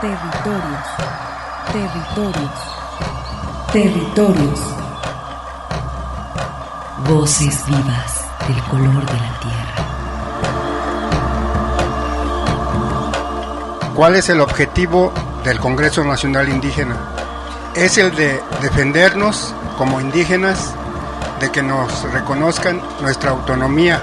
Territorios, territorios, territorios. Voces vivas del color de la tierra. ¿Cuál es el objetivo del Congreso Nacional Indígena? Es el de defendernos como indígenas, de que nos reconozcan nuestra autonomía.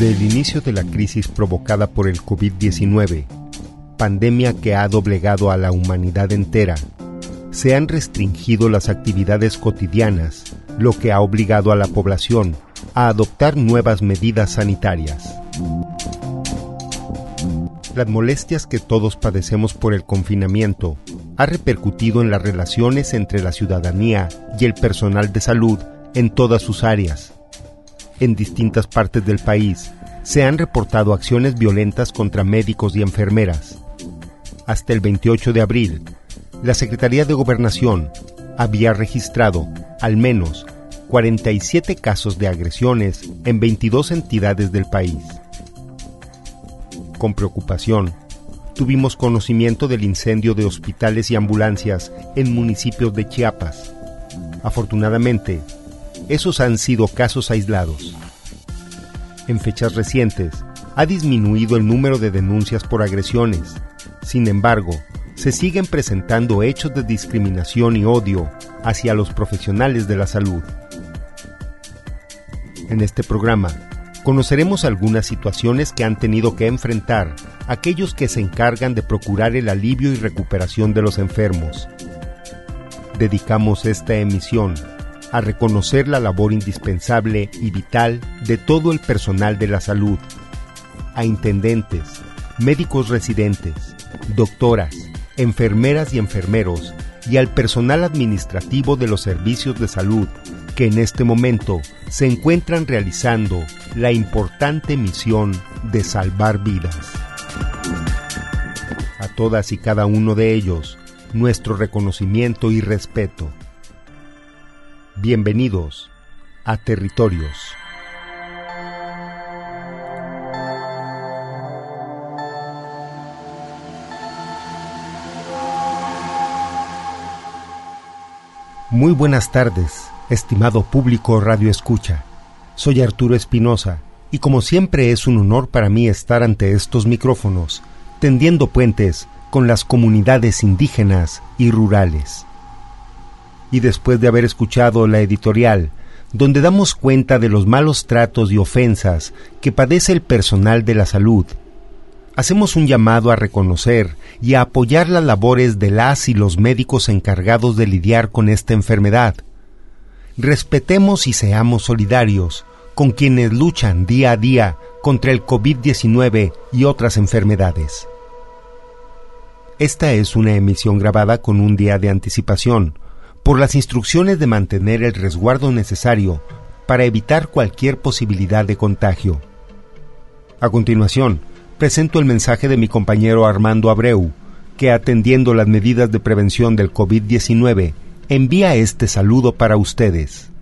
Desde el inicio de la crisis provocada por el COVID-19, pandemia que ha doblegado a la humanidad entera, se han restringido las actividades cotidianas, lo que ha obligado a la población a adoptar nuevas medidas sanitarias. Las molestias que todos padecemos por el confinamiento ha repercutido en las relaciones entre la ciudadanía y el personal de salud en todas sus áreas. En distintas partes del país se han reportado acciones violentas contra médicos y enfermeras. Hasta el 28 de abril, la Secretaría de Gobernación había registrado al menos 47 casos de agresiones en 22 entidades del país. Con preocupación, tuvimos conocimiento del incendio de hospitales y ambulancias en municipios de Chiapas. Afortunadamente, esos han sido casos aislados. En fechas recientes, ha disminuido el número de denuncias por agresiones. Sin embargo, se siguen presentando hechos de discriminación y odio hacia los profesionales de la salud. En este programa, conoceremos algunas situaciones que han tenido que enfrentar aquellos que se encargan de procurar el alivio y recuperación de los enfermos. Dedicamos esta emisión a reconocer la labor indispensable y vital de todo el personal de la salud, a intendentes, médicos residentes, doctoras, enfermeras y enfermeros y al personal administrativo de los servicios de salud que en este momento se encuentran realizando la importante misión de salvar vidas. A todas y cada uno de ellos, nuestro reconocimiento y respeto. Bienvenidos a Territorios. Muy buenas tardes, estimado público Radio Escucha. Soy Arturo Espinosa y como siempre es un honor para mí estar ante estos micrófonos, tendiendo puentes con las comunidades indígenas y rurales. Y después de haber escuchado la editorial, donde damos cuenta de los malos tratos y ofensas que padece el personal de la salud, hacemos un llamado a reconocer y a apoyar las labores de las y los médicos encargados de lidiar con esta enfermedad. Respetemos y seamos solidarios con quienes luchan día a día contra el COVID-19 y otras enfermedades. Esta es una emisión grabada con un día de anticipación, por las instrucciones de mantener el resguardo necesario para evitar cualquier posibilidad de contagio. A continuación, presento el mensaje de mi compañero Armando Abreu, que atendiendo las medidas de prevención del COVID-19, envía este saludo para ustedes.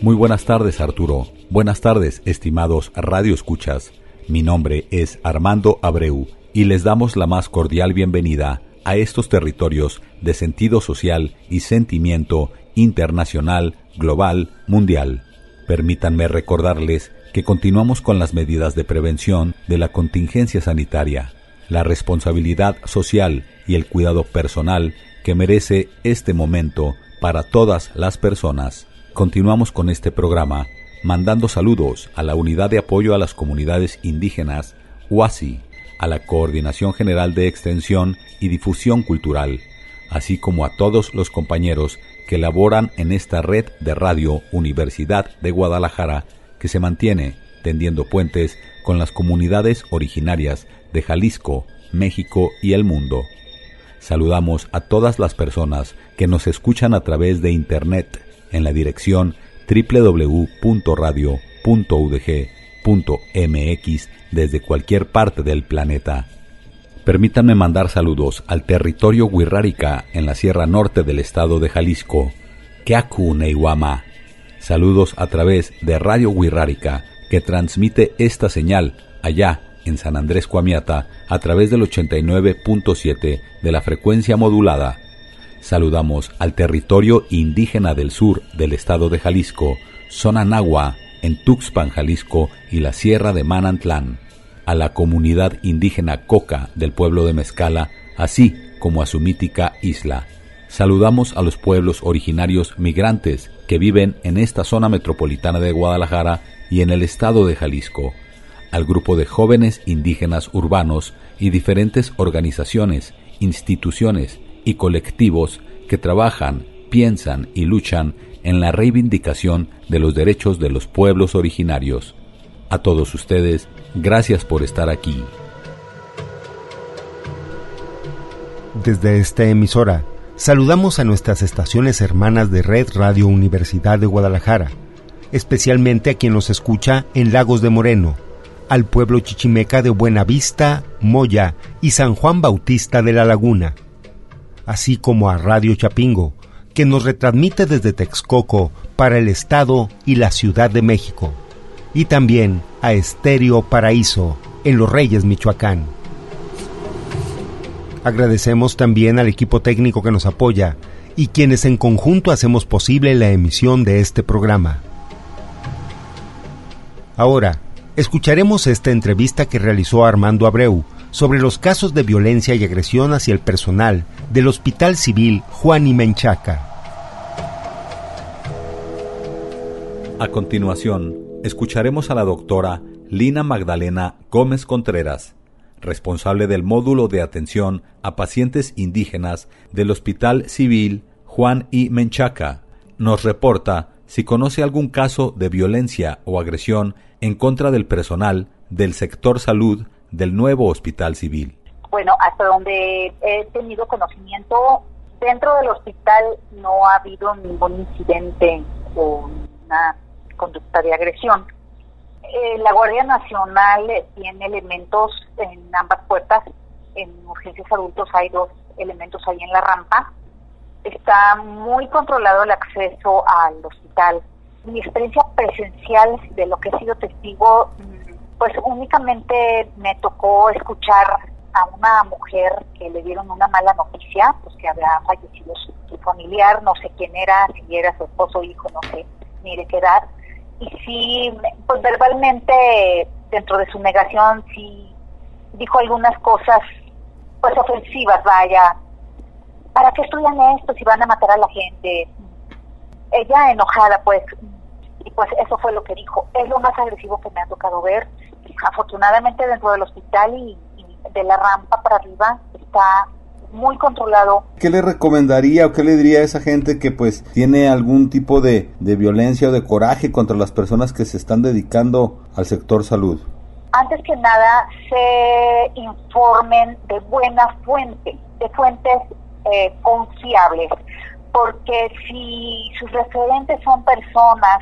Muy buenas tardes, Arturo. Buenas tardes, estimados Radio Escuchas. Mi nombre es Armando Abreu y les damos la más cordial bienvenida a estos territorios de sentido social y sentimiento internacional, global, mundial. Permítanme recordarles que continuamos con las medidas de prevención de la contingencia sanitaria, la responsabilidad social y el cuidado personal que merece este momento para todas las personas. Continuamos con este programa mandando saludos a la Unidad de Apoyo a las Comunidades Indígenas, UASI, a la Coordinación General de Extensión y Difusión Cultural, así como a todos los compañeros que laboran en esta red de radio Universidad de Guadalajara que se mantiene tendiendo puentes con las comunidades originarias de Jalisco, México y el mundo. Saludamos a todas las personas que nos escuchan a través de Internet en la dirección www.radio.udg.mx desde cualquier parte del planeta. Permítanme mandar saludos al territorio Huirrárica en la Sierra Norte del estado de Jalisco, Keaku Neiwama. Saludos a través de Radio Huirrárica, que transmite esta señal allá en San Andrés Cuamiata a través del 89.7 de la frecuencia modulada. Saludamos al territorio indígena del sur del estado de Jalisco, zona Nahua, en Tuxpan, Jalisco y la Sierra de Manantlán, a la comunidad indígena Coca del pueblo de Mezcala, así como a su mítica isla. Saludamos a los pueblos originarios migrantes que viven en esta zona metropolitana de Guadalajara y en el estado de Jalisco al grupo de jóvenes indígenas urbanos y diferentes organizaciones, instituciones y colectivos que trabajan, piensan y luchan en la reivindicación de los derechos de los pueblos originarios. A todos ustedes, gracias por estar aquí. Desde esta emisora, saludamos a nuestras estaciones hermanas de Red Radio Universidad de Guadalajara, especialmente a quien nos escucha en Lagos de Moreno, al pueblo chichimeca de Buenavista, Moya y San Juan Bautista de la Laguna, así como a Radio Chapingo, que nos retransmite desde Texcoco para el Estado y la Ciudad de México, y también a Estéreo Paraíso en Los Reyes, Michoacán. Agradecemos también al equipo técnico que nos apoya y quienes en conjunto hacemos posible la emisión de este programa. Ahora, Escucharemos esta entrevista que realizó Armando Abreu sobre los casos de violencia y agresión hacia el personal del Hospital Civil Juan y Menchaca. A continuación, escucharemos a la doctora Lina Magdalena Gómez Contreras, responsable del módulo de atención a pacientes indígenas del Hospital Civil Juan y Menchaca. Nos reporta si conoce algún caso de violencia o agresión en contra del personal del sector salud del nuevo hospital civil. Bueno, hasta donde he tenido conocimiento, dentro del hospital no ha habido ningún incidente o una conducta de agresión. Eh, la Guardia Nacional tiene elementos en ambas puertas. En urgencias adultos hay dos elementos ahí en la rampa está muy controlado el acceso al hospital. Mi experiencia presencial de lo que he sido testigo, mm, pues únicamente me tocó escuchar a una mujer que le dieron una mala noticia, pues que había fallecido su, familiar, no sé quién era, si era su esposo hijo, no sé ni de qué edad. Y sí, pues verbalmente, dentro de su negación, sí dijo algunas cosas, pues ofensivas, vaya, ¿para qué estudian esto si van a matar a la gente? Ella enojada, pues, y pues eso fue lo que dijo. Es lo más agresivo que me ha tocado ver. Afortunadamente dentro del hospital y, de la rampa para arriba está muy controlado. ¿Qué le recomendaría o qué le diría a esa gente que pues tiene algún tipo de, de violencia o de coraje contra las personas que se están dedicando al sector salud? Antes que nada, se informen de buena fuente, de fuentes eh, confiables, porque si sus referentes son personas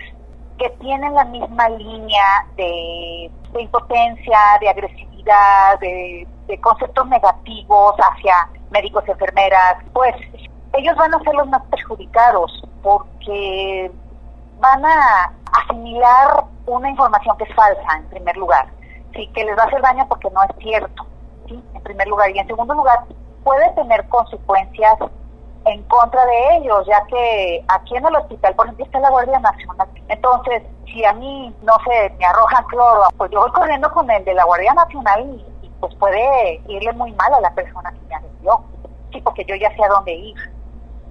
que tienen la misma línea de, impotencia, de agresividad, de, conceptos negativos hacia médicos y enfermeras, pues ellos van a ser los más perjudicados porque van a asimilar una información que es falsa en primer lugar, sí que les va a hacer daño porque no es cierto, ¿sí? en primer lugar y en segundo lugar puede tener consecuencias en contra de ellos, ya que aquí en el hospital, por ejemplo, está la Guardia Nacional. Entonces, si a mí, no sé, me arrojan cloro, pues yo voy corriendo con el de la Guardia Nacional y, pues puede irle muy mal a la persona que me agredió. Sí, porque yo ya sé a dónde ir.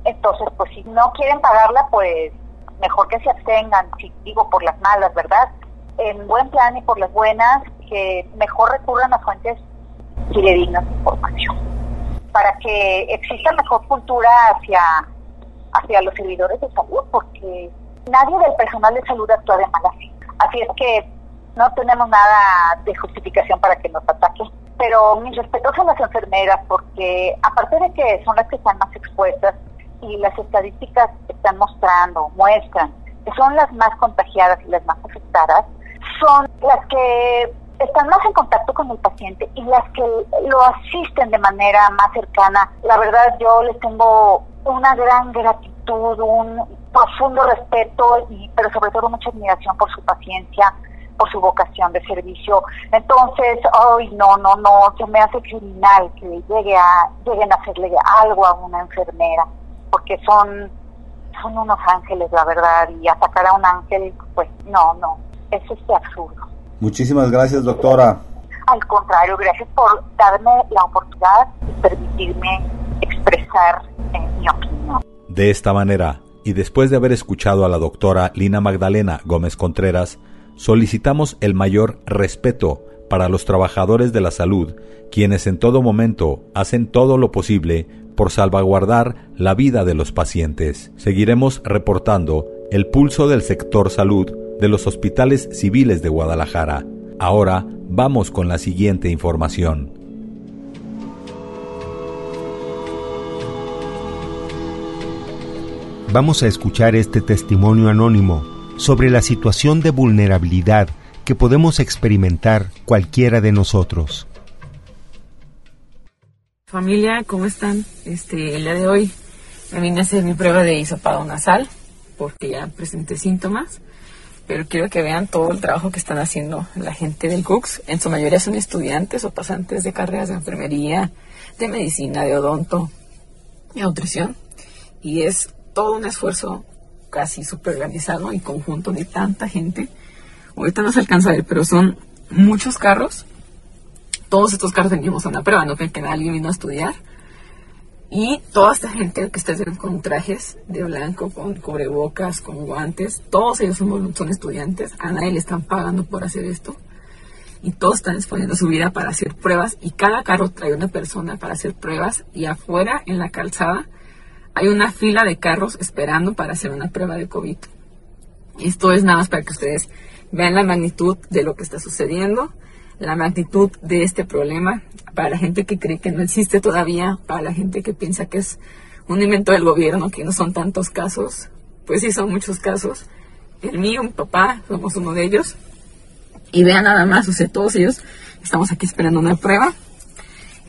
Entonces, pues si no quieren pagarla, pues mejor que se abstengan, si digo por las malas, ¿verdad? En buen plan y por las buenas, que mejor recurran a fuentes fidedignas de información, para que exista mejor cultura hacia, hacia los servidores de salud, porque nadie del personal de salud actúa de mala fe. Así es que no tenemos nada de justificación para que nos ataque. Pero mis respetos a las enfermeras, porque aparte de que son las que están más expuestas y las estadísticas están mostrando, muestran que son las más contagiadas y las más afectadas, son las que están más en contacto con el paciente y las que lo asisten de manera más cercana. La verdad yo les tengo una gran gratitud, un profundo respeto y pero sobre todo mucha admiración por su paciencia, por su vocación de servicio. Entonces, hoy no, no, no, se me hace criminal que llegue a, lleguen a hacerle algo a una enfermera, porque son, son unos ángeles, la verdad, y atacar a un ángel, pues no, no, es este absurdo. Muchísimas gracias, doctora. Al contrario, gracias por darme la oportunidad y permitirme expresar eh, mi opinión. De esta manera, y después de haber escuchado a la doctora Lina Magdalena Gómez Contreras, solicitamos el mayor respeto para los trabajadores de la salud, quienes en todo momento hacen todo lo posible por salvaguardar la vida de los pacientes. Seguiremos reportando el pulso del sector salud de los hospitales civiles de Guadalajara. Ahora vamos con la siguiente información. Vamos a escuchar este testimonio anónimo sobre la situación de vulnerabilidad que podemos experimentar cualquiera de nosotros. Familia, ¿cómo están? Este, el día de hoy me vine a hacer mi prueba de hisopado nasal porque ya presenté síntomas pero quiero que vean todo el trabajo que están haciendo la gente del CUCS. En su mayoría son estudiantes o pasantes de carreras de enfermería, de medicina, de odonto, de nutrición. Y es todo un esfuerzo casi súper organizado y conjunto de tanta gente. Ahorita no se alcanza a ver, pero son muchos carros. Todos estos carros venimos a una prueba, no que alguien vino a estudiar y toda esta gente que está con trajes de blanco, con cubrebocas, con guantes, todos ellos son, son estudiantes, a nadie le están pagando por hacer esto. Y todos están exponiendo su vida para hacer pruebas y cada carro trae una persona para hacer pruebas y afuera en la calzada hay una fila de carros esperando para hacer una prueba de COVID. Esto es nada más para que ustedes vean la magnitud de lo que está sucediendo la magnitud de este problema para la gente que cree que no existe todavía, para la gente que piensa que es un invento del gobierno, que no son tantos casos. Pues sí, son muchos casos. El mío, mi papá, somos uno de ellos. Y vean nada más, o sea, todos ellos estamos aquí esperando una prueba.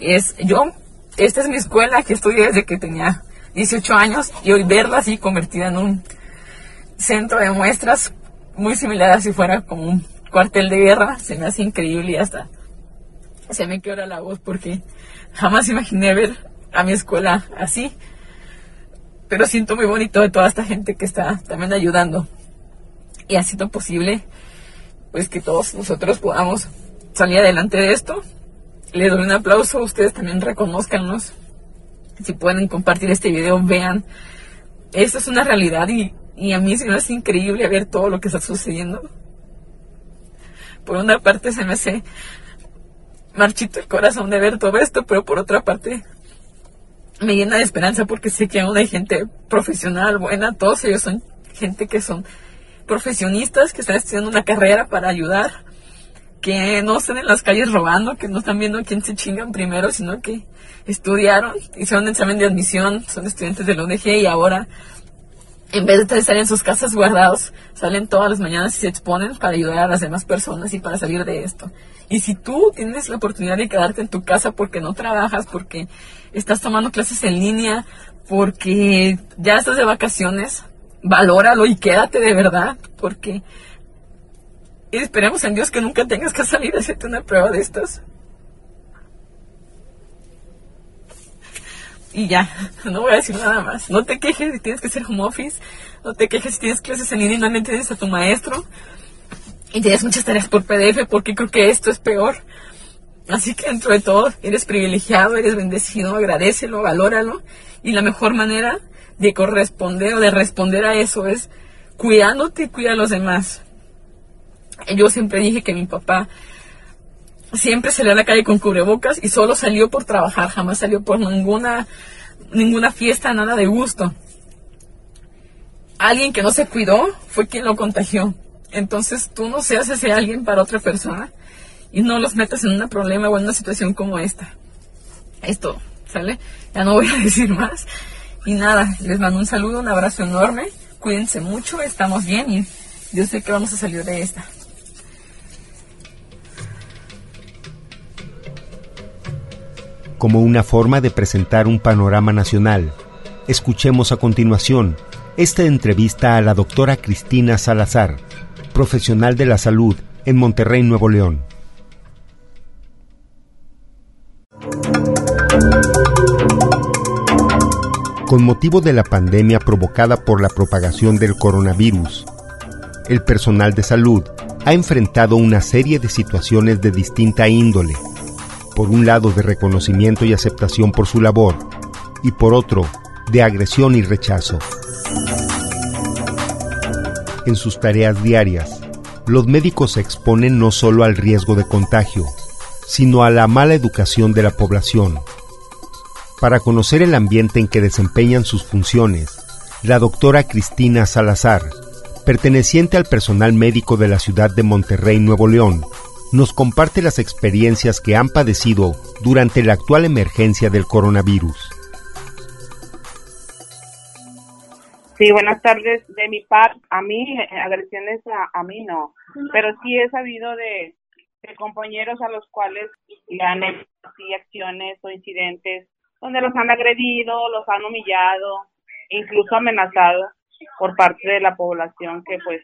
Es yo, esta es mi escuela que estudié desde que tenía 18 años y hoy verla así convertida en un centro de muestras muy similar a si fuera como un cuartel de guerra, se me hace increíble y hasta se me quebra la voz porque jamás imaginé ver a mi escuela así. Pero siento muy bonito de toda esta gente que está también ayudando y ha sido posible pues que todos nosotros podamos salir adelante de esto. Le doy un aplauso, ustedes también reconozcanlos. Si pueden compartir este video, vean. Esto es una realidad y, y a mí se me hace increíble ver todo lo que está sucediendo. Por una parte se me hace marchito el corazón de ver todo esto, pero por otra parte me llena de esperanza porque sé que aún hay gente profesional, buena, todos ellos son gente que son profesionistas, que están estudiando una carrera para ayudar, que no están en las calles robando, que no están viendo quién se chingan primero, sino que estudiaron, hicieron un examen de admisión, son estudiantes de la UNG y ahora en vez de estar en sus casas guardados, salen todas las mañanas y se exponen para ayudar a las demás personas y para salir de esto. Y si tú tienes la oportunidad de quedarte en tu casa porque no trabajas, porque estás tomando clases en línea, porque ya estás de vacaciones, valóralo y quédate de verdad, porque esperemos en Dios que nunca tengas que salir a hacerte una prueba de estas. y ya, no voy a decir nada más. No te quejes si tienes que hacer home office, no te quejes si tienes clases en línea y no entiendes a tu maestro y tienes muchas tareas por PDF porque creo que esto es peor. Así que dentro de todo, eres privilegiado, eres bendecido, agradecelo, valóralo y la mejor manera de corresponder o de responder a eso es cuidándote y cuida a los demás. Yo siempre dije que mi papá siempre salió a la calle con cubrebocas y solo salió por trabajar, jamás salió por ninguna, ninguna fiesta, nada de gusto. Alguien que no se cuidó fue quien lo contagió. Entonces tú no seas ese alguien para otra persona y no los metas en un problema o en una situación como esta. Esto, ¿sale? Ya no voy a decir más. Y nada, les mando un saludo, un abrazo enorme. Cuídense mucho, estamos bien y yo sé que vamos a salir de esta. Como una forma de presentar un panorama nacional. Escuchemos a continuación esta entrevista a la doctora Cristina Salazar, profesional de la salud en Monterrey, Nuevo León. Con motivo de la pandemia provocada por la propagación del coronavirus, el personal de salud ha enfrentado una serie de situaciones de distinta índole por un lado de reconocimiento y aceptación por su labor, y por otro, de agresión y rechazo. En sus tareas diarias, los médicos se exponen no solo al riesgo de contagio, sino a la mala educación de la población. Para conocer el ambiente en que desempeñan sus funciones, la doctora Cristina Salazar, perteneciente al personal médico de la ciudad de Monterrey, Nuevo León, nos comparte las experiencias que han padecido durante la actual emergencia del coronavirus. Sí, buenas tardes. De mi parte, a mí, agresiones a, mí no, pero sí he sabido de, compañeros a los cuales le han hecho acciones o incidentes donde los han agredido, los han humillado, incluso amenazado por parte de la población que pues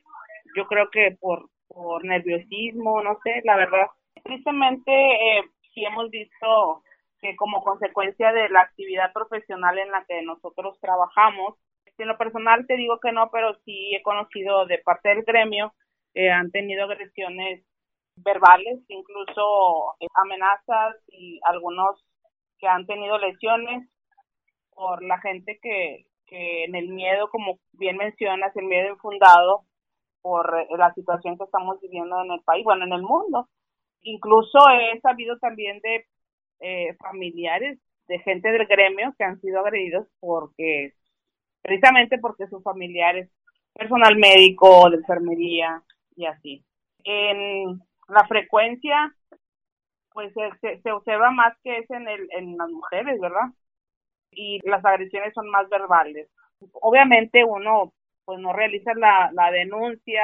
yo creo que por por nerviosismo, no sé, la verdad. Tristemente, eh, sí hemos visto que como consecuencia de la actividad profesional en la que nosotros trabajamos, en lo personal te digo que no, pero sí he conocido de parte del gremio, eh, han tenido agresiones verbales, incluso eh, amenazas y algunos que han tenido lesiones por la gente que, que en el miedo, como bien mencionas, el miedo infundado, por eh, la situación que estamos viviendo en el país, bueno, en el mundo. Incluso he sabido también de eh, familiares de gente del gremio que han sido agredidos porque, precisamente porque sus familiares, personal médico, de enfermería y así. En la frecuencia, pues se, se observa más que es en las mujeres, ¿verdad? Y las agresiones son más verbales. Obviamente uno pues no realizas la, la denuncia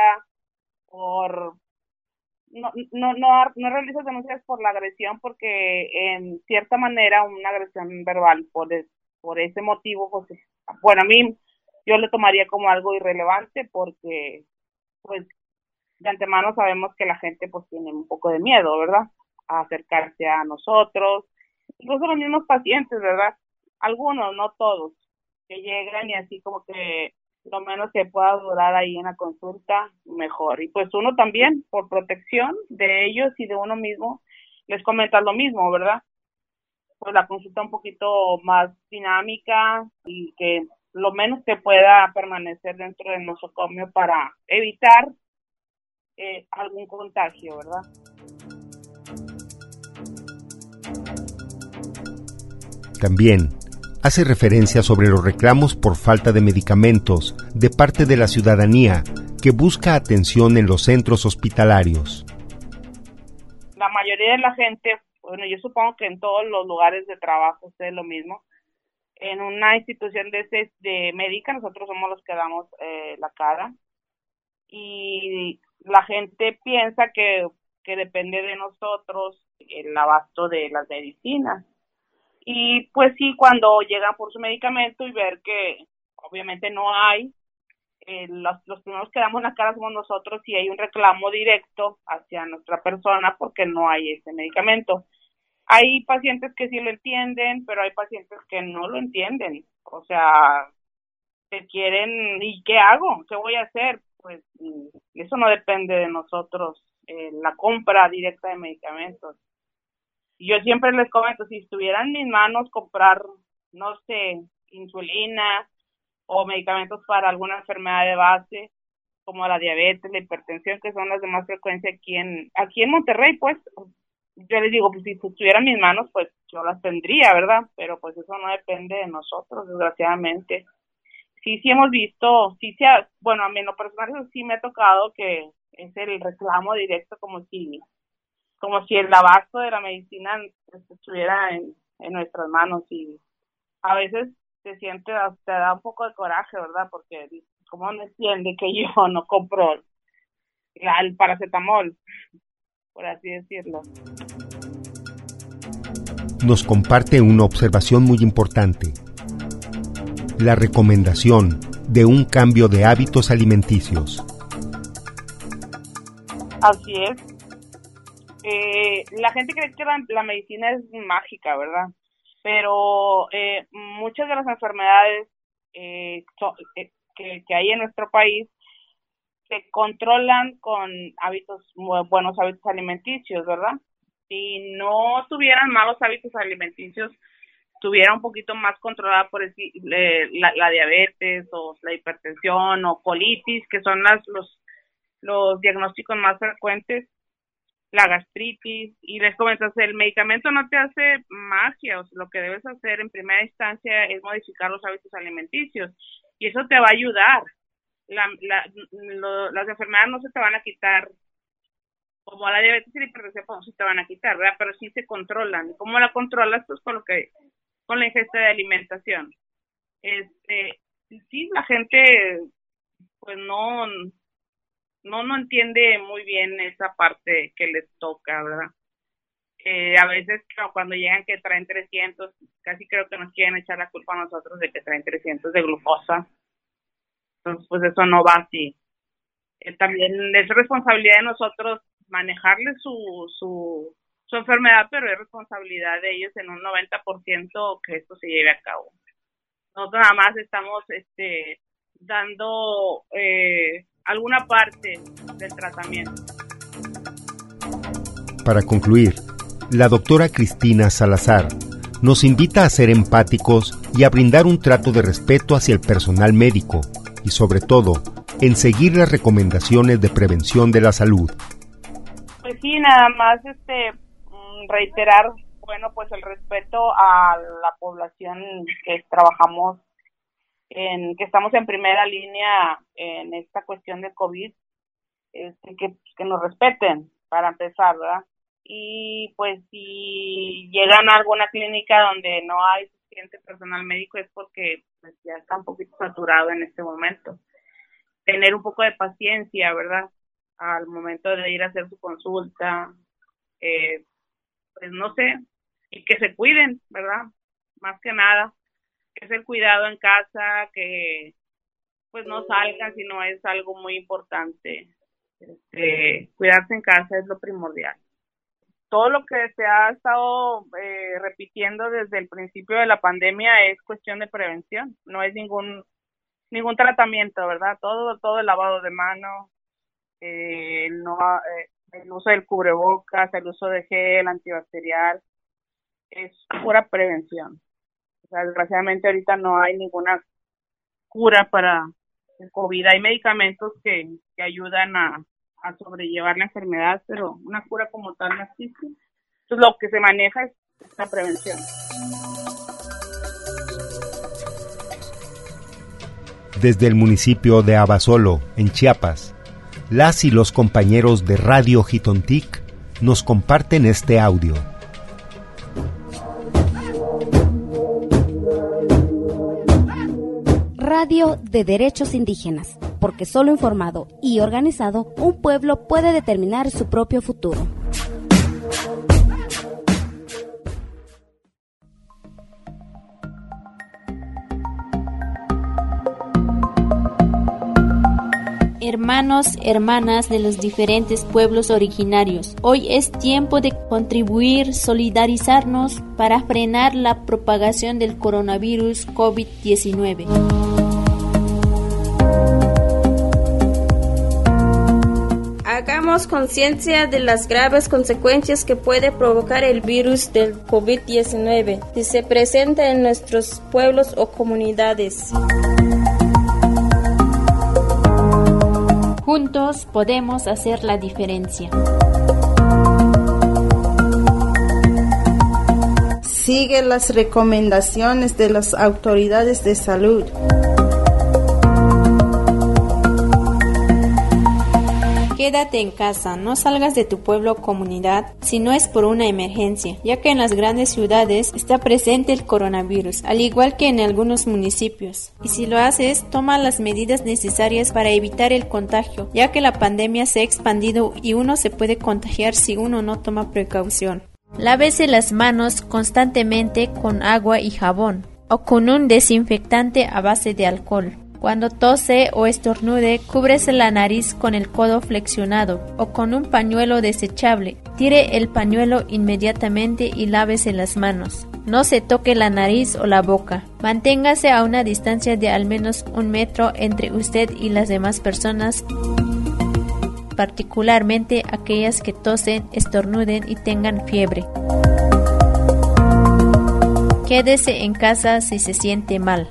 por no, no, no, no realizas denuncias por la agresión porque en cierta manera una agresión verbal por, por ese motivo, pues, bueno, a mí yo lo tomaría como algo irrelevante porque, pues, de antemano sabemos que la gente, pues, tiene un poco de miedo, ¿verdad? A acercarse a nosotros, incluso los mismos pacientes, ¿verdad? Algunos, no todos, que llegan y así como que lo menos que pueda durar ahí en la consulta, mejor. Y pues uno también, por protección de ellos y de uno mismo, les comenta lo mismo, ¿verdad? Pues la consulta un poquito más dinámica y que lo menos que pueda permanecer dentro del nosocomio para evitar eh, algún contagio, ¿verdad? También hace referencia sobre los reclamos por falta de medicamentos de parte de la ciudadanía que busca atención en los centros hospitalarios. La mayoría de la gente, bueno, yo supongo que en todos los lugares de trabajo es lo mismo. En una institución de, de médica nosotros somos los que damos eh, la cara y la gente piensa que, que depende de nosotros el abasto de las medicinas y pues sí, cuando llegan por su medicamento y ver que obviamente no hay, eh, los, los primeros que damos la cara somos nosotros y hay un reclamo directo hacia nuestra persona porque no hay ese medicamento. hay pacientes que sí lo entienden, pero hay pacientes que no lo entienden. O sea, se quieren, ¿y qué hago? ¿Qué voy a hacer? Pues mm, eso no depende de nosotros, eh, la compra directa de medicamentos. Yo siempre les comento, si estuviera en mis manos comprar, no sé, insulina o medicamentos para alguna enfermedad de base, como la diabetes, la hipertensión, que son las de más frecuencia aquí en, aquí en Monterrey, pues yo les digo, pues si estuvieran en mis manos, pues yo las tendría, ¿verdad? Pero pues eso no depende de nosotros, desgraciadamente. Sí, sí hemos visto, sí se bueno, a mí en lo personal eso sí me ha tocado que es el reclamo directo como si, como si el abasto de la medicina estuviera en, en nuestras manos y a veces se siente, te da un poco de coraje, ¿verdad? Porque como no entiende que yo no compro el paracetamol? por así decirlo. Nos comparte una observación muy importante. La recomendación de un cambio de hábitos alimenticios. Así es. Eh, la gente cree que la, medicina es mágica, ¿verdad? Pero eh, muchas de las enfermedades eh, que, que hay en nuestro país se controlan con hábitos, buenos hábitos alimenticios, ¿verdad? Si no tuvieran malos hábitos alimenticios, tuviera un poquito más controlada por decir, la, diabetes o la hipertensión o colitis, que son las, los, los diagnósticos más frecuentes, la gastritis, y les comentas, el medicamento no te hace magia, o lo que debes hacer en primera instancia es modificar los hábitos alimenticios, y eso te va a ayudar la, las enfermedades no se te van a quitar, como la diabetes y la hipertensión pues, no se te van a quitar. Pero sí se controlan. ¿Cómo la controlas? Pues con lo que, con la ingesta de alimentación. Este, sí, la gente, pues no, no, no entiende muy bien esa parte que les toca, ¿verdad? Eh, a veces cuando llegan que traen 300, casi creo que nos quieren echar la culpa a nosotros de que traen 300 de glucosa entonces, pues eso no va así. Eh, también es responsabilidad de nosotros manejarle su, su, su enfermedad, pero es responsabilidad de ellos en un 90% que esto se lleve a cabo. Nosotros nada más estamos este, dando eh, alguna parte del tratamiento. Para concluir, la doctora Cristina Salazar nos invita a ser empáticos y a brindar un trato de respeto hacia el personal médico, y sobre todo en seguir las recomendaciones de prevención de la salud. Pues sí, nada más este mm, reiterar, bueno, pues el respeto a la población que trabajamos en que estamos en primera línea en esta cuestión de COVID, este, que, que nos respeten para empezar, ¿verdad? Y pues si llegan a alguna clínica donde no hay suficiente personal médico es porque pues ya está un poquito saturado en este momento. Tener un poco de paciencia, ¿verdad? Al momento de ir a hacer su consulta, eh, pues no sé, y que se cuiden, ¿verdad? Más que nada, es el cuidado en casa, que pues no salgan si no es algo muy importante. Este, cuidarse en casa es lo primordial todo lo que se ha estado eh, repitiendo desde el principio de la pandemia es cuestión de prevención, no es ningún ningún tratamiento, ¿verdad? Todo todo el lavado de manos, eh, no, eh, el uso del cubrebocas, el uso de gel antibacterial, es pura prevención. Desgraciadamente ahorita no hay ninguna cura para el COVID. Hay medicamentos que, que ayudan a, a sobrellevar la enfermedad, pero una cura como tal no existe. Entonces lo que se maneja es la prevención. Desde el municipio de Abasolo, en Chiapas, las y los compañeros de Radio Gitontic nos comparten este audio. De Derechos Indígenas porque solo informado y organizado un pueblo puede determinar su propio futuro. hermanos, hermanas de los diferentes pueblos originarios. Hoy es tiempo de contribuir, solidarizarnos para frenar la propagación del coronavirus COVID-19. Conciencia de las graves consecuencias que puede provocar el virus del COVID-19 si se presenta en nuestros pueblos o comunidades. Juntos podemos hacer la diferencia. Sigue las recomendaciones de las autoridades de salud. Quédate en casa, no salgas de tu pueblo o comunidad si no es por una emergencia, ya que en las grandes ciudades está presente el coronavirus, al igual que en algunos municipios. Y si lo haces, toma las medidas necesarias para evitar el contagio, ya que la pandemia se ha expandido y uno se puede contagiar si uno no toma precaución. Lávese las manos constantemente con agua y jabón o con un desinfectante a base de alcohol. Cuando tose o estornude, cúbrese la nariz con el codo flexionado o con un pañuelo desechable. Tire el pañuelo inmediatamente y lávese las manos. No se toque la nariz o la boca. Manténgase a una distancia de al menos un metro entre usted y las demás personas particularmente aquellas que tosen, estornuden y tengan fiebre. Quédese en casa si se siente mal.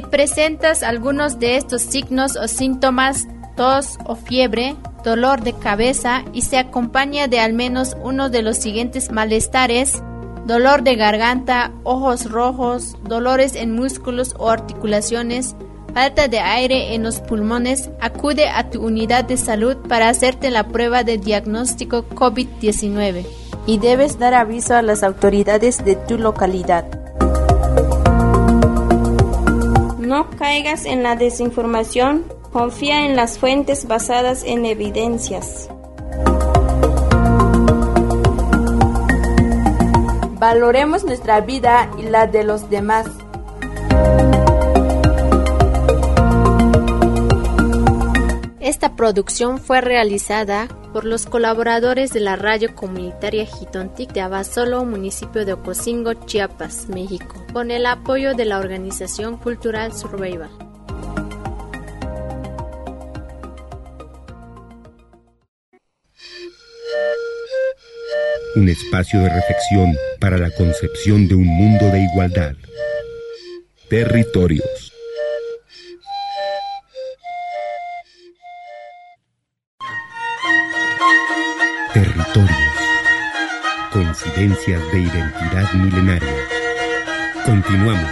Si presentas algunos de estos signos o síntomas, tos o fiebre, dolor de cabeza y se acompaña de al menos uno de los siguientes malestares, dolor de garganta, ojos rojos, dolores en músculos o articulaciones, falta de aire en los pulmones, acude a tu unidad de salud para hacerte la prueba de diagnóstico COVID-19 y debes dar aviso a las autoridades de tu localidad. No caigas en la desinformación, confía en las fuentes basadas en evidencias. Valoremos nuestra vida y la de los demás. Esta producción fue realizada por los colaboradores de la radio comunitaria Jitontic de Abasolo, municipio de Ocosingo, Chiapas, México, con el apoyo de la organización cultural Survival. Un espacio de reflexión para la concepción de un mundo de igualdad. Territorios. Territorios. Coincidencias de identidad milenaria. Continuamos.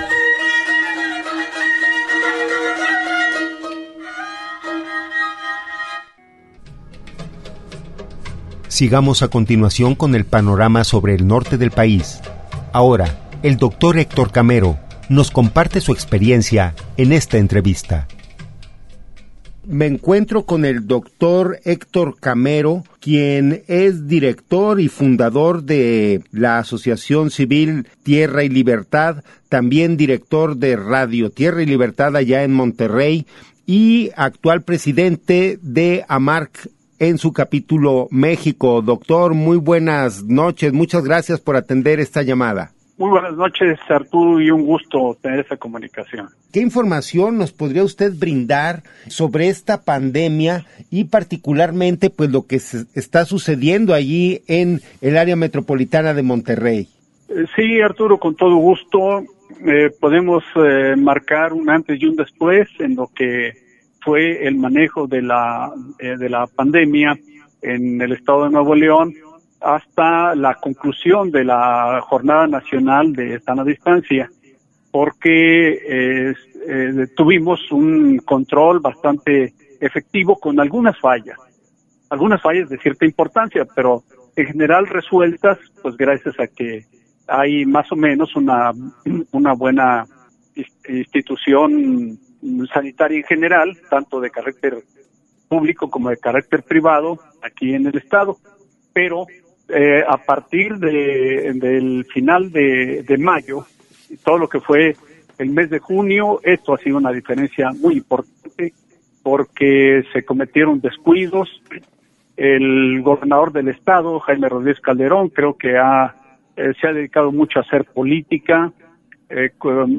Sigamos a continuación con el panorama sobre el norte del país. Ahora, el doctor Héctor Camero nos comparte su experiencia en esta entrevista. Me encuentro con el doctor Héctor Camero, quien es director y fundador de la Asociación Civil Tierra y Libertad, también director de Radio Tierra y Libertad allá en Monterrey y actual presidente de AMARC en su capítulo México. Doctor, muy buenas noches. Muchas gracias por atender esta llamada. Muy buenas noches, Arturo, y un gusto tener esta comunicación. ¿Qué información nos podría usted brindar sobre esta pandemia y particularmente pues lo que está sucediendo allí en el área metropolitana de Monterrey? Eh, sí, Arturo, con todo gusto. Eh, podemos eh, marcar un antes y un después en lo que fue el manejo de la, de la pandemia en el estado de Nuevo León hasta la conclusión de la jornada nacional de sana distancia, porque eh, tuvimos un control bastante efectivo con algunas fallas, algunas fallas de cierta importancia, pero en general resueltas, pues gracias a que hay más o menos una, una buena institución sanitaria en general, tanto de carácter público como de carácter privado aquí en el estado. Pero eh, a partir de, del final de, de mayo, todo lo que fue el mes de junio. Esto ha sido una diferencia muy importante porque se cometieron descuidos. El gobernador del estado, Jaime Rodríguez Calderón, creo que ha, eh, se ha dedicado mucho a hacer política. Eh,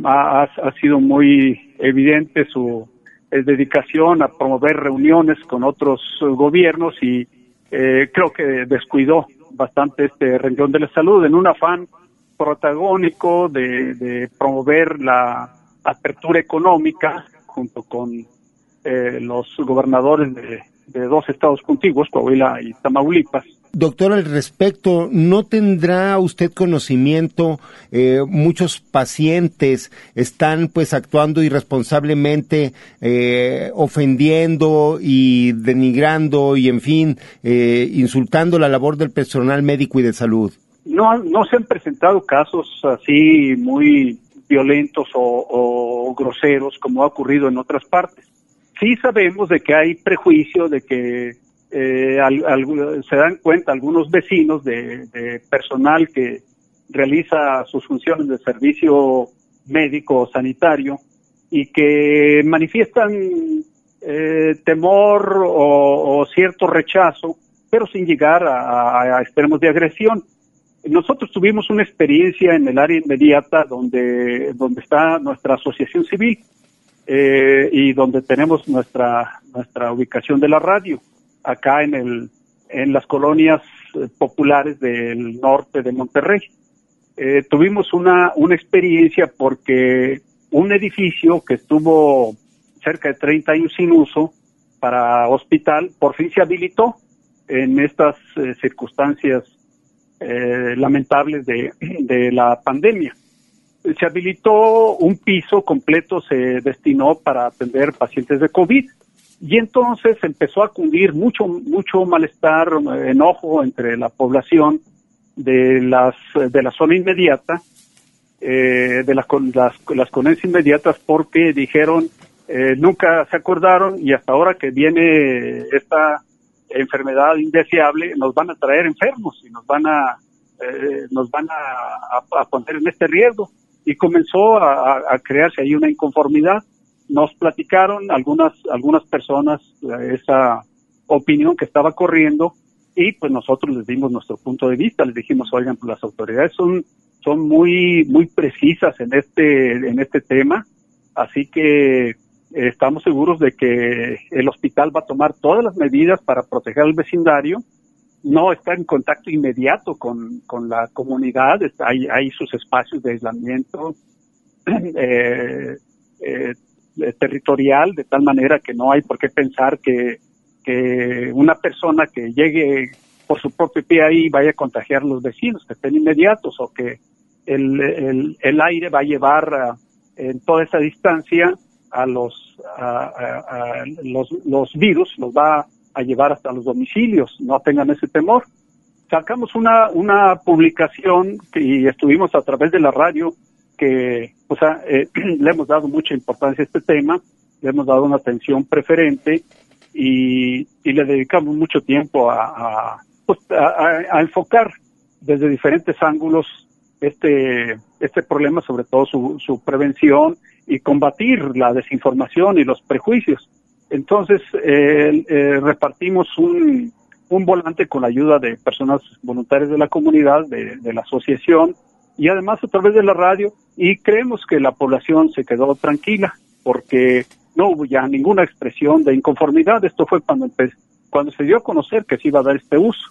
ha, sido muy evidente su eh, dedicación a promover reuniones con otros gobiernos y creo que descuidó bastante este renglón de la salud en un afán protagónico de promover la apertura económica junto con eh, los gobernadores de, dos estados contiguos, Coahuila y Tamaulipas. Doctor, al respecto, ¿no tendrá usted conocimiento? Eh, muchos pacientes están pues actuando irresponsablemente, eh, ofendiendo y denigrando y en fin, insultando la labor del personal médico y de salud. No, no se han presentado casos así muy violentos o groseros como ha ocurrido en otras partes sí sabemos de que hay prejuicio, de que eh, se dan cuenta algunos vecinos de, personal que realiza sus funciones de servicio médico o sanitario y que manifiestan eh, temor o, cierto rechazo, pero sin llegar a, a, extremos de agresión. Nosotros tuvimos una experiencia en el área inmediata donde, donde está nuestra asociación civil eh, y donde tenemos nuestra nuestra ubicación de la radio acá en el en las colonias eh, populares del norte de Monterrey. Eh, tuvimos una una experiencia porque un edificio que estuvo cerca de 30 años sin uso para hospital por fin se habilitó en estas circunstancias lamentables de, de la pandemia se habilitó un piso completo, se destinó para atender pacientes de COVID. Y entonces empezó a acudir mucho, mucho malestar, enojo entre la población de las de la zona inmediata, eh, de las, las, las inmediatas, porque dijeron, eh, nunca se acordaron y hasta ahora que viene esta enfermedad indeseable, nos van a traer enfermos y nos van a, eh, nos van a poner en este riesgo y comenzó a, crearse ahí una inconformidad. Nos platicaron algunas, algunas personas eh, esa opinión que estaba corriendo y pues nosotros les dimos nuestro punto de vista, les dijimos, oigan, pues las autoridades son, son muy, muy precisas en este, en este tema, así que estamos seguros de que el hospital va a tomar todas las medidas para proteger al vecindario. No está en contacto inmediato con, con la comunidad, hay, hay sus espacios de aislamiento eh, eh, territorial, de tal manera que no hay por qué pensar que, que una persona que llegue por su propio pie ahí vaya a contagiar a los vecinos, que estén inmediatos, o que el, el, el aire va a llevar en toda esa distancia a los, a, los, los virus, los va a a llevar hasta los domicilios, no tengan ese temor. Sacamos una, una publicación y estuvimos a través de la radio que o sea, eh, le hemos dado mucha importancia a este tema, le hemos dado una atención preferente y, y le dedicamos mucho tiempo a, a, pues, enfocar desde diferentes ángulos este, este problema, sobre todo su, su prevención y combatir la desinformación y los prejuicios. Entonces, eh, repartimos un, un, volante con la ayuda de personas voluntarias de la comunidad, de, la asociación y además a través de la radio y creemos que la población se quedó tranquila porque no hubo ya ninguna expresión de inconformidad. Esto fue cuando, cuando se dio a conocer que se iba a dar este uso.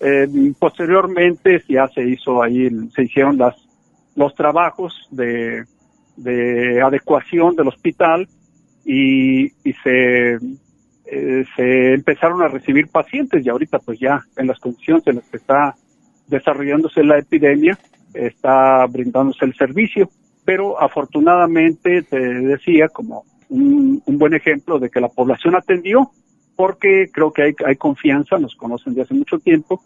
Eh, posteriormente ya se hizo ahí, se hicieron las, los trabajos de, de adecuación del hospital y, y se, eh, se empezaron a recibir pacientes y ahorita pues ya en las condiciones en las que está desarrollándose la epidemia está brindándose el servicio, pero afortunadamente te decía como un, buen ejemplo de que la población atendió porque creo que hay, hay confianza, nos conocen de hace mucho tiempo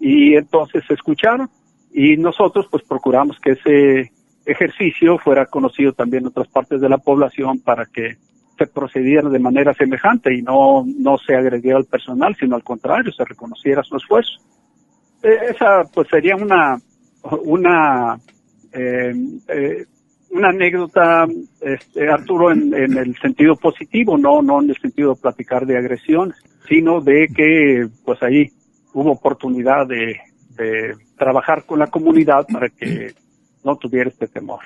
y entonces se escucharon y nosotros pues procuramos que ese ejercicio fuera conocido también en otras partes de la población para que se procediera de manera semejante y no, no se agrediera al personal, sino al contrario, se reconociera su esfuerzo. Eh, esa pues sería una, una, eh, eh, una anécdota, este, Arturo, en, el sentido positivo, no, no en el sentido de platicar de agresiones, sino de que, pues ahí hubo oportunidad de, trabajar con la comunidad para que no tuviera este temor.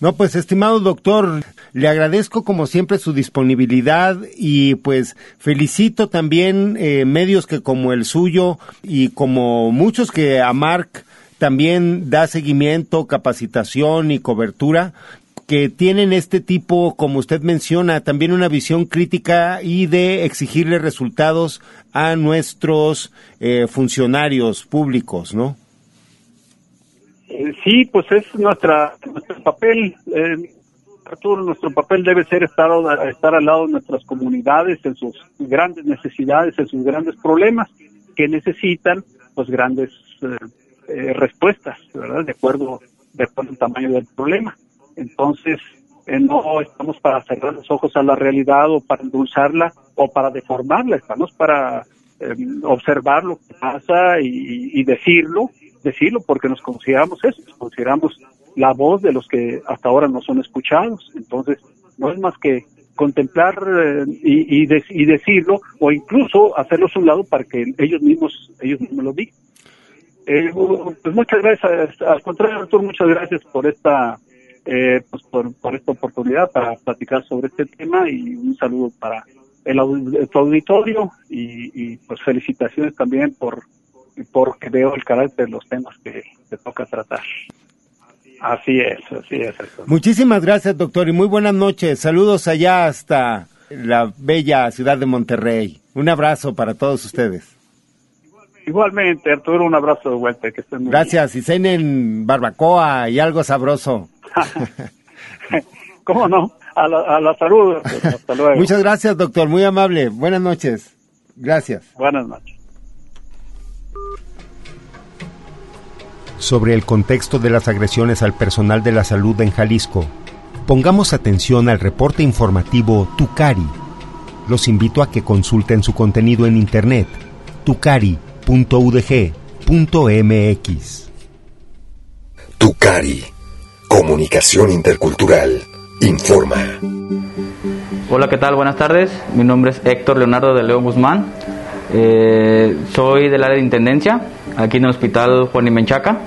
No, pues estimado doctor, le agradezco como siempre su disponibilidad y pues felicito también eh, medios que como el suyo y como muchos que a Mark también da seguimiento, capacitación y cobertura que tienen este tipo, como usted menciona, también una visión crítica y de exigirle resultados a nuestros eh, funcionarios públicos, ¿no? Eh, sí, pues es nuestra, nuestro papel, eh, Arturo, nuestro papel debe ser estar, estar al lado de nuestras comunidades en sus grandes necesidades, en sus grandes problemas que necesitan pues grandes eh, eh, respuestas, ¿verdad? De acuerdo, de acuerdo al tamaño del problema. Entonces, no estamos para cerrar los ojos a la realidad o para endulzarla o para deformarla, estamos para observar lo que pasa y, y decirlo decirlo porque nos consideramos eso, nos consideramos la voz de los que hasta ahora no son escuchados. Entonces, no es más que contemplar eh, y, y, decirlo o incluso hacerlos a un lado para que ellos mismos ellos mismos lo digan. Eh, pues muchas gracias, al contrario Artur, muchas gracias por esta eh, pues por, esta oportunidad para platicar sobre este tema y un saludo para el, auditorio y, y pues felicitaciones también por porque veo el carácter de los temas que te toca tratar. Así es, así es. Muchísimas gracias, doctor, y muy buenas noches. Saludos allá hasta la bella ciudad de Monterrey. Un abrazo para todos ustedes. Igualmente, Arturo, un abrazo de vuelta. Que estén muy gracias, y cenen barbacoa y algo sabroso. ¿Cómo no? A la, a la salud. Hasta luego. Muchas gracias, doctor. Muy amable. Buenas noches. Gracias. Buenas noches. sobre el contexto de las agresiones al personal de la salud en Jalisco, pongamos atención al reporte informativo Tucari. Los invito a que consulten su contenido en internet tucari.udg.mx. Tucari, Comunicación Intercultural, informa. Hola, ¿qué tal? Buenas tardes. Mi nombre es Héctor Leonardo de León Guzmán. Eh, soy del área de Intendencia, aquí en el Hospital Juan y Menchaca.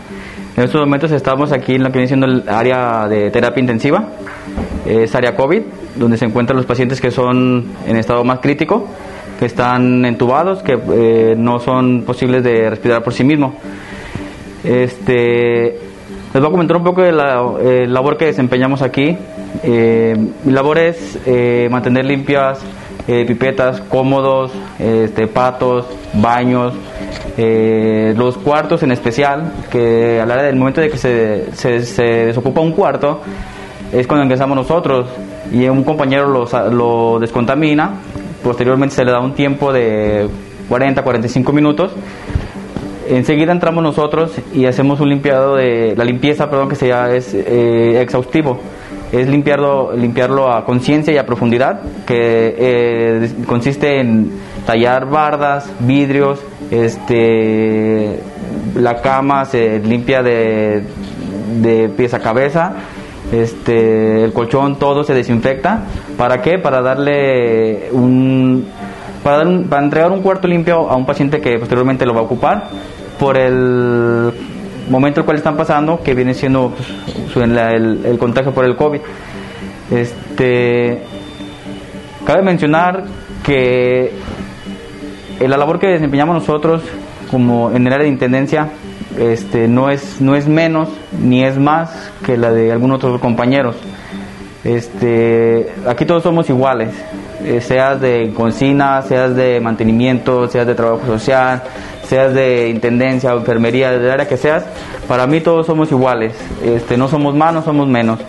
En estos momentos estamos aquí en lo que viene siendo el área de terapia intensiva, es área COVID, donde se encuentran los pacientes que son en estado más crítico, que están entubados, que eh, no son posibles de respirar por sí mismos. Este, les voy a comentar un poco de la eh, labor que desempeñamos aquí. mi labor es mantener limpias eh, pipetas cómodos, este, patos, baños, eh, los cuartos en especial, que a la hora del momento de que se, se, desocupa un cuarto, es cuando empezamos nosotros y un compañero lo, lo descontamina, posteriormente se le da un tiempo de 40, 45 minutos. Enseguida entramos nosotros y hacemos un limpiado de la limpieza perdón que sea es eh, exhaustivo. Es limpiarlo, limpiarlo a conciencia y a profundidad, que eh, consiste en tallar bardas, vidrios, este, la cama se limpia de, de pies a cabeza, este, el colchón todo se desinfecta. ¿Para qué? Para darle un para, para entregar un cuarto limpio a un paciente que posteriormente lo va a ocupar por el momento el cual están pasando, que viene siendo pues, el, contagio por el COVID. Este, cabe mencionar que la labor que desempeñamos nosotros como en el área de intendencia este, no, es, no es menos ni es más que la de algunos otros compañeros. Este, aquí todos somos iguales, eh, seas de cocina, seas de mantenimiento, seas de trabajo social, seas de intendencia o enfermería, de área que seas, para mí todos somos iguales, este, no somos más, no somos menos.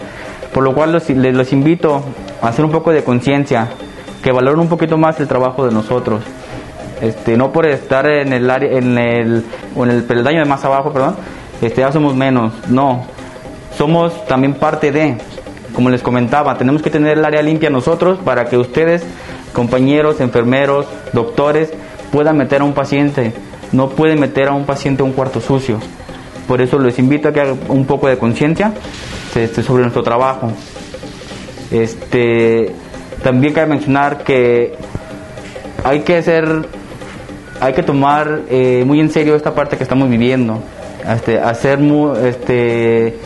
Por lo cual los, les invito a hacer un poco de conciencia, que valoren un poquito más el trabajo de nosotros. Este, no por estar en el área, en el, o en el peldaño de más abajo, perdón, este, ya somos menos, no. Somos también parte de, como les comentaba, tenemos que tener el área limpia nosotros para que ustedes, compañeros, enfermeros, doctores, puedan meter a un paciente no puede meter a un paciente a un cuarto sucio. Por eso les invito a que hagan un poco de conciencia, este, sobre nuestro trabajo. Este, también cabe mencionar que hay que ser, hay que tomar eh, muy en serio esta parte que estamos viviendo, este, hacer, este,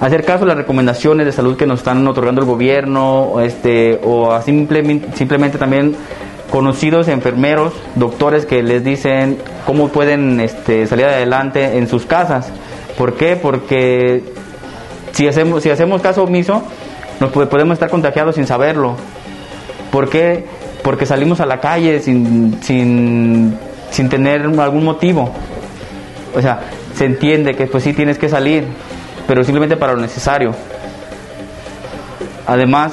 hacer caso a las recomendaciones de salud que nos están otorgando el gobierno, este, o simplemente, simplemente también conocidos enfermeros, doctores que les dicen cómo pueden salir adelante en sus casas. ¿Por qué? Porque si hacemos, si hacemos caso omiso, nos podemos estar contagiados sin saberlo. ¿Por qué? Porque salimos a la calle sin, sin, sin tener algún motivo. O sea, se entiende que pues sí tienes que salir, pero simplemente para lo necesario. Además,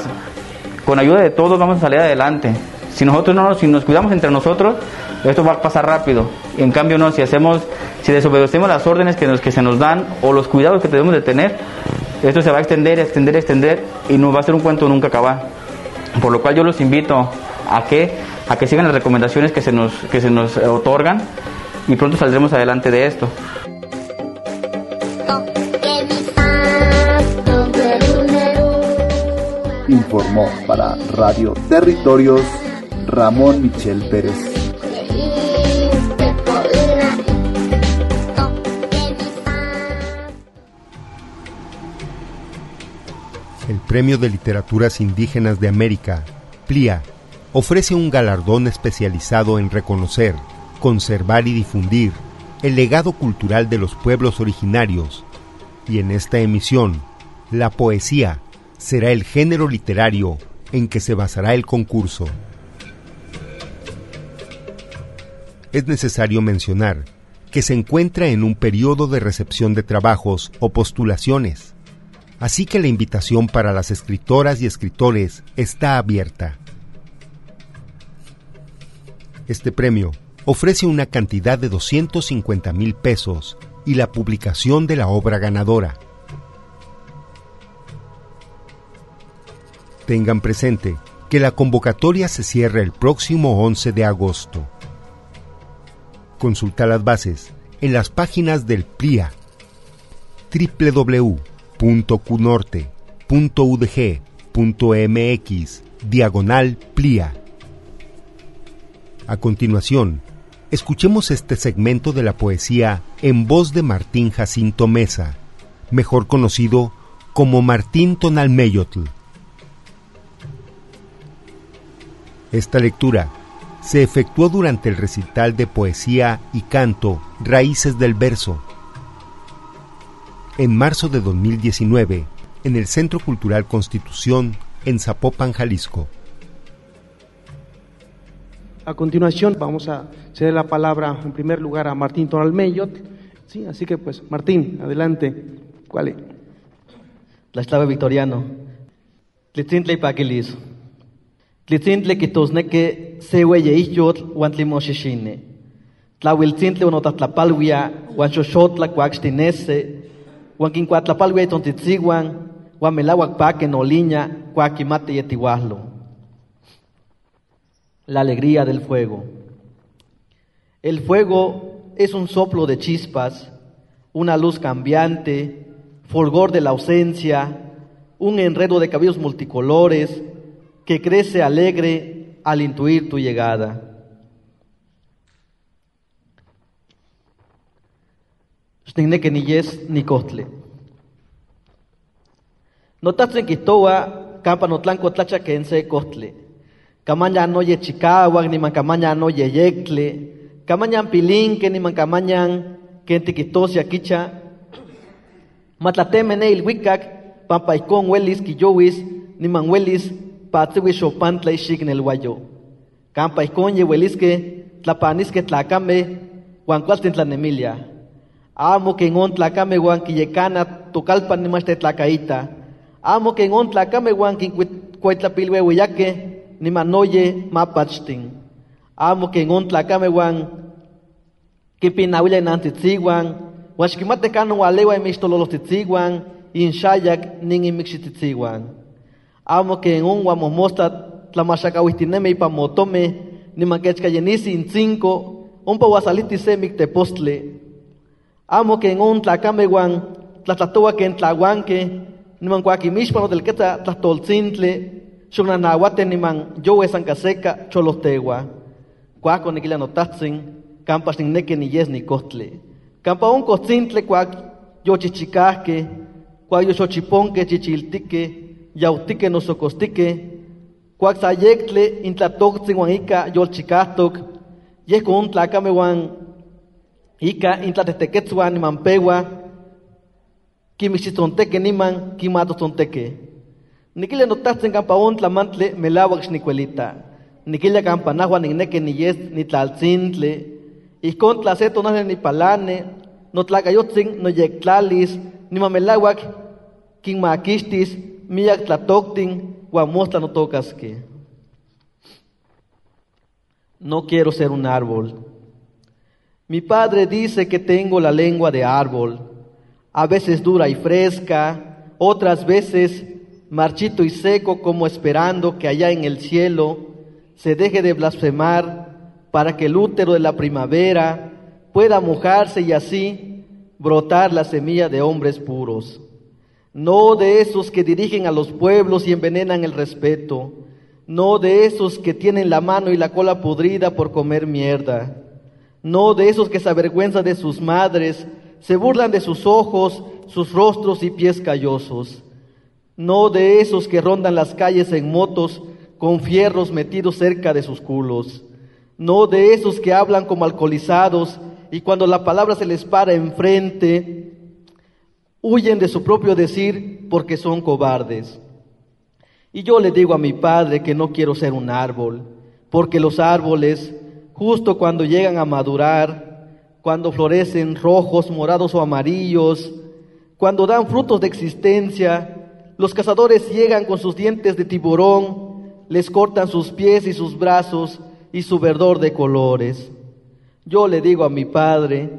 con ayuda de todos vamos a salir adelante. Si nosotros no, si nos cuidamos entre nosotros, esto va a pasar rápido. En cambio no, si hacemos, si desobedecemos las órdenes que, nos, que se nos dan o los cuidados que debemos de tener, esto se va a extender, extender, extender y no va a ser un cuento nunca acabar. Por lo cual yo los invito a que, a que sigan las recomendaciones que se nos, que se nos otorgan y pronto saldremos adelante de esto. Informó para Radio Territorios Ramón Michel Pérez. El Premio de Literaturas Indígenas de América, PLIA, ofrece un galardón especializado en reconocer, conservar y difundir el legado cultural de los pueblos originarios, y en esta emisión, la poesía será el género literario en que se basará el concurso. es necesario mencionar que se encuentra en un periodo de recepción de trabajos o postulaciones, así que la invitación para las escritoras y escritores está abierta. Este premio ofrece una cantidad de 250 mil pesos y la publicación de la obra ganadora. Tengan presente que la convocatoria se cierra el próximo 11 de agosto. Consulta las bases en las páginas del PLIA www.cunorte.udg.mx diagonal PLIA. A continuación, escuchemos este segmento de la poesía en voz de Martín Jacinto Mesa, mejor conocido como Martín Tonalmeyotl. Esta lectura se efectuó durante el recital de poesía y canto Raíces del Verso. En marzo de 2019, en el Centro Cultural Constitución, en Zapopan, Jalisco. A continuación vamos a ceder la palabra en primer lugar a Martín Tonalmeyot. Sí, así que pues Martín, adelante. ¿Cuál es? La estaba victoriano. Tlitzintla y Paquilis. Tlitzintla que sehueye ixyotl uan tlimoxixini. Tlauiltzintli uan otlatlapalwia uan xoxotla kuaxtinese uan kinkuatlapalwia itzontzitziuan uan melauak paquen oliña kuakimati yetihuahlo. La alegría del fuego. El fuego es un soplo de chispas, una luz cambiante, fulgor de la ausencia, un enredo de cabellos multicolores que crece alegre al intuir tu llegada. que. Notatzen kitoa campa notlanco tlacha que ense costle. Camaña no ye chicahuac ni mancamaña no ye yecle. Camañan pilín que ni mancamañan que tiquitosia quicha. Matlateme ne il wikak pampa icon welis quillowis ni manwelis patziwi xopantla ixik wayo. Campa icon yehuelisque tlapanisque tlacame huan cualtin tlanemilia. Amo que en on tlacame huan tocalpan nimaste tlacaita. Amo que en on tlacame huan quincuetlapilwe huillaque nimanoye mapachtin. Amo que en on tlacame huan kipinahuila nantitziguan. Huan xquimate cano walewa imixtololostitzihuan inxayac nin imixititziguan amo que en un guamomosta tlamachacauistineme ipa motome nimanquechcayenisi in cinco ompa wasaliti semik tepostle amo que en un tlacameguan tlatlatoa que en tlahuanque niman cuaquimixpan del queta tlahtoltzintli, xonanahuate niman yowe sancaseca cholotegua. Cuaco niquila notatzin, campas ninneke ni yes ni costli. Campa un costzintle cuac yochichicasque, cuac yochochiponque chichiltique, yautique nosocostique, cuac sayectle intlatoxin wan ika yolchicastok, yeh con tlacame wan ika intlatetequetzua niman pewa, quimixitzonteque niman quimatotzonteque. Niquilla notatzin campa un tlamantle melawak xnicuelita. Niquilla campa nahua nigneke ni yes ni tlaltzintle. Ijkon tlase tonale ni palane, no tlacayotzin no yektlalis, ni mamelawak quinmaquistis, miyak tlatoctin, guamostla no tocasque. No quiero ser un árbol. Mi padre dice que tengo la lengua de árbol, a veces dura y fresca, otras veces marchito y seco como esperando que allá en el cielo se deje de blasfemar para que el útero de la primavera pueda mojarse y así brotar la semilla de hombres puros. No de esos que dirigen a los pueblos y envenenan el respeto, no de esos que tienen la mano y la cola podrida por comer mierda, no de esos que se avergüenzan de sus madres, se burlan de sus ojos, sus rostros y pies callosos, no de esos que rondan las calles en motos con fierros metidos cerca de sus culos, no de esos que hablan como alcoholizados y cuando la palabra se les para enfrente, huyen de su propio decir porque son cobardes. Y yo le digo a mi padre que no quiero ser un árbol, porque los árboles, justo cuando llegan a madurar, cuando florecen rojos, morados o amarillos, cuando dan frutos de existencia, los cazadores llegan con sus dientes de tiburón, les cortan sus pies y sus brazos y su verdor de colores. Yo le digo a mi padre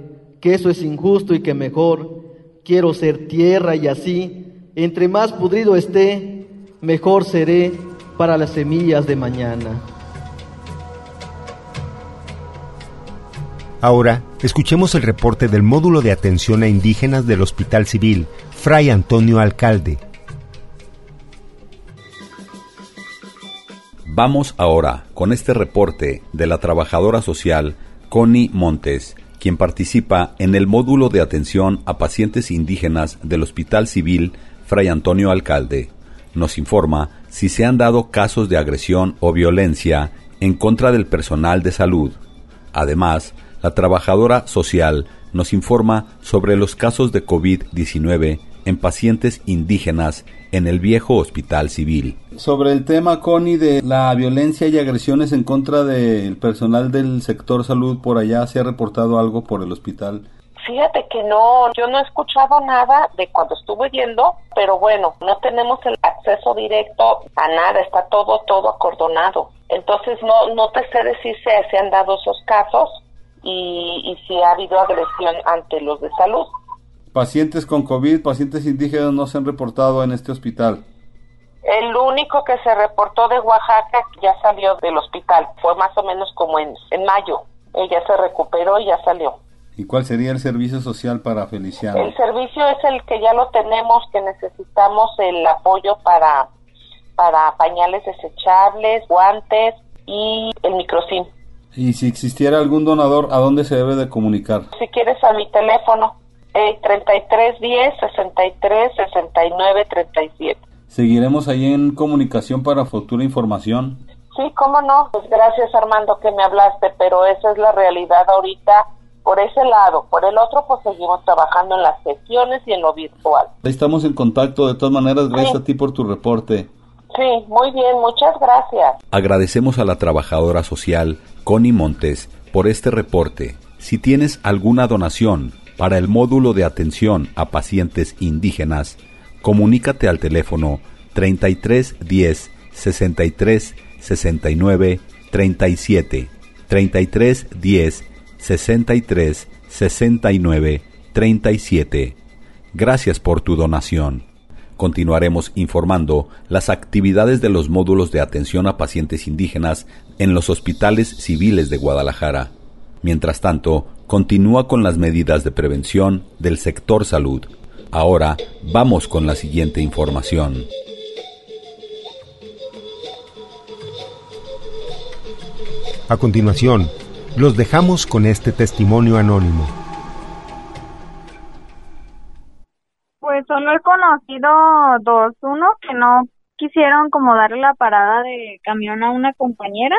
que eso es injusto y que mejor quiero ser tierra y así, entre más pudrido esté, mejor seré para las semillas de mañana. Ahora, escuchemos el reporte del módulo de atención a indígenas del Hospital Civil, Fray Antonio Alcalde. Vamos ahora con este reporte de la trabajadora social Connie Montes, quien participa en el módulo de atención a pacientes indígenas del Hospital Civil Fray Antonio Alcalde. Nos informa si se han dado casos de agresión o violencia en contra del personal de salud. Además, la trabajadora social nos informa sobre los casos de COVID-19 en pacientes indígenas en el viejo hospital civil. Sobre el tema, Connie, de la violencia y agresiones en contra del personal del sector salud por allá, ¿se ha reportado algo por el hospital? Fíjate que no, yo no he escuchado nada de cuando estuve yendo, pero bueno, no tenemos el acceso directo a nada, está todo, todo acordonado. Entonces no, no te sé decir si se han dado esos casos y, y si ha habido agresión ante los de salud. Pacientes con COVID, pacientes indígenas no se han reportado en este hospital. El único que se reportó de Oaxaca ya salió del hospital, fue más o menos como en, en mayo. Ella se recuperó y ya salió. ¿Y cuál sería el servicio social para Feliciano? El servicio es el que ya lo tenemos, que necesitamos el apoyo para, para pañales desechables, guantes y el microsim. Y si existiera algún donador, ¿a dónde se debe de comunicar? Si quieres a mi teléfono, eh, 3310 63 69 37. Seguiremos ahí en comunicación para futura información. Sí, cómo no. Pues gracias Armando que me hablaste, pero esa es la realidad ahorita por ese lado. Por el otro, pues seguimos trabajando en las sesiones y en lo virtual. Ahí estamos en contacto. De todas maneras, gracias sí. a ti por tu reporte. Sí, muy bien, muchas gracias. Agradecemos a la trabajadora social Connie Montes por este reporte. Si tienes alguna donación para el módulo de atención a pacientes indígenas, comunícate al teléfono 33 10 63 69 37 33 10 63 69 37. Gracias por tu donación. Continuaremos informando las actividades de los módulos de atención a pacientes indígenas en los hospitales civiles de Guadalajara. Mientras tanto, continúa con las medidas de prevención del sector salud. Ahora vamos con la siguiente información. A continuación, los dejamos con este testimonio anónimo. Pues solo he conocido dos. Uno que no quisieron como darle la parada de camión a una compañera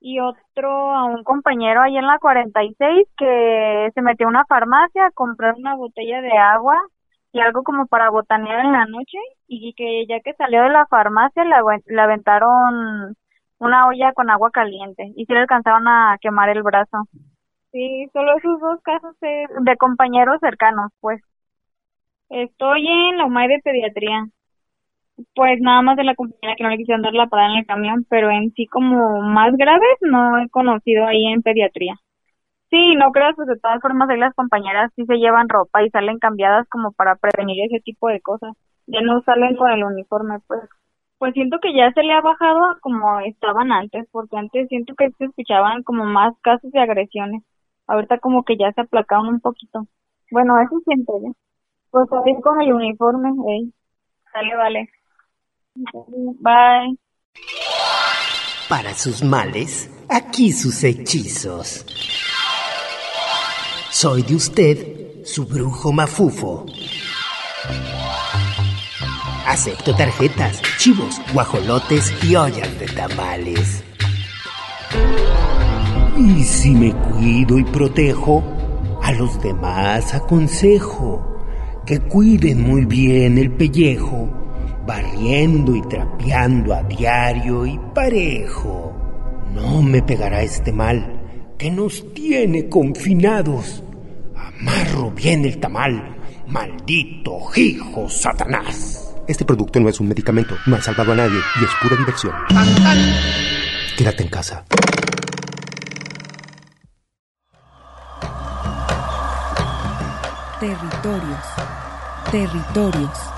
y otro a un compañero ahí en la 46 que se metió a una farmacia a comprar una botella de agua y algo como para botanear en la noche y que ya que salió de la farmacia le, aventaron una olla con agua caliente y sí le alcanzaron a quemar el brazo. Sí, solo esos dos casos de, de compañeros cercanos, pues. Estoy en la UMAI de pediatría. Pues nada más de la compañera que no le quisieron dar la parada en el camión, pero en sí como más graves no he conocido ahí en pediatría. Sí, no creas, pues de todas formas ahí las compañeras sí se llevan ropa y salen cambiadas como para prevenir ese tipo de cosas. Ya no salen con el uniforme, pues. Pues siento que ya se le ha bajado como estaban antes, porque antes siento que se escuchaban como más casos de agresiones. Ahorita como que ya se aplacaron un poquito. Bueno, eso siento yo. Pues salir con el uniforme, eh. Sale, vale. Bye. Para sus males, aquí sus hechizos. Soy de usted, su brujo mafufo. Acepto tarjetas, chivos, guajolotes y ollas de tamales. Y si me cuido y protejo, a los demás aconsejo que cuiden muy bien el pellejo barriendo y trapeando a diario y parejo. No me pegará este mal que nos tiene confinados. Amarro bien el tamal, maldito hijo Satanás. Este producto no es un medicamento, no ha salvado a nadie y es pura diversión. Quédate en casa. Territorios. Territorios.